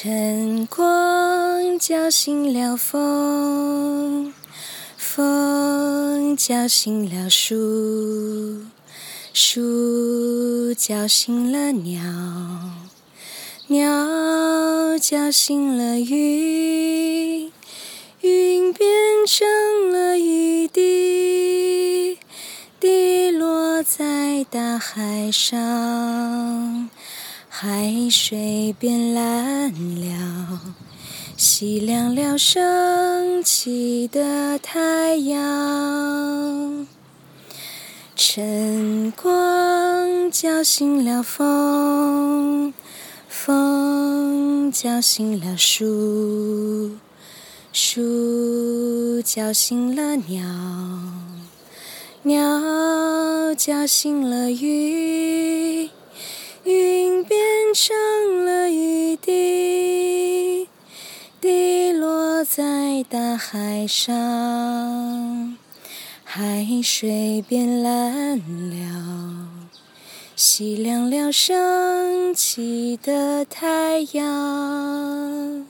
晨光叫醒了风，风叫醒了树，树叫醒了鸟，鸟叫醒了云，云变成了雨滴，滴落在大海上。海水变蓝了，洗亮了升起的太阳。晨光叫醒了风，风叫醒了树，树叫醒了鸟，鸟叫醒了鱼。上了雨滴，滴落在大海上，海水变蓝了，洗亮了升起的太阳。